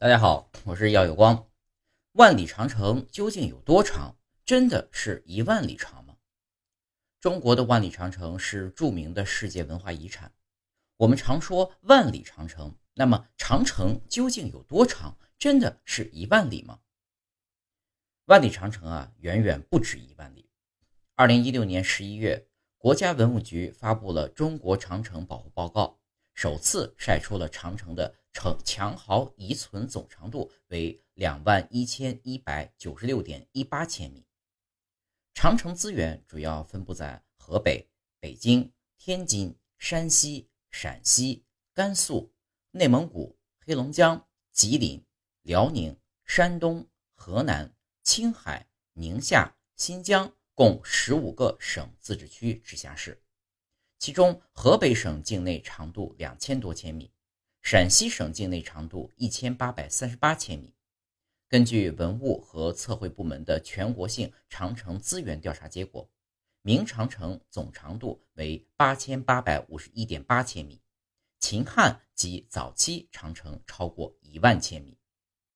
大家好，我是耀有光。万里长城究竟有多长？真的是一万里长吗？中国的万里长城是著名的世界文化遗产。我们常说万里长城，那么长城究竟有多长？真的是一万里吗？万里长城啊，远远不止一万里。二零一六年十一月，国家文物局发布了《中国长城保护报告》，首次晒出了长城的。城墙壕遗存总长度为两万一千一百九十六点一八千米。长城资源主要分布在河北、北京、天津、山西、陕西、甘肃、内蒙古、黑龙江、吉林、辽宁、山东、河南、青海、宁夏、新疆共十五个省、自治区、直辖市，其中河北省境内长度两千多千米。陕西省境内长度一千八百三十八千米。根据文物和测绘部门的全国性长城资源调查结果，明长城总长度为八千八百五十一点八千米，秦汉及早期长城超过一万千米。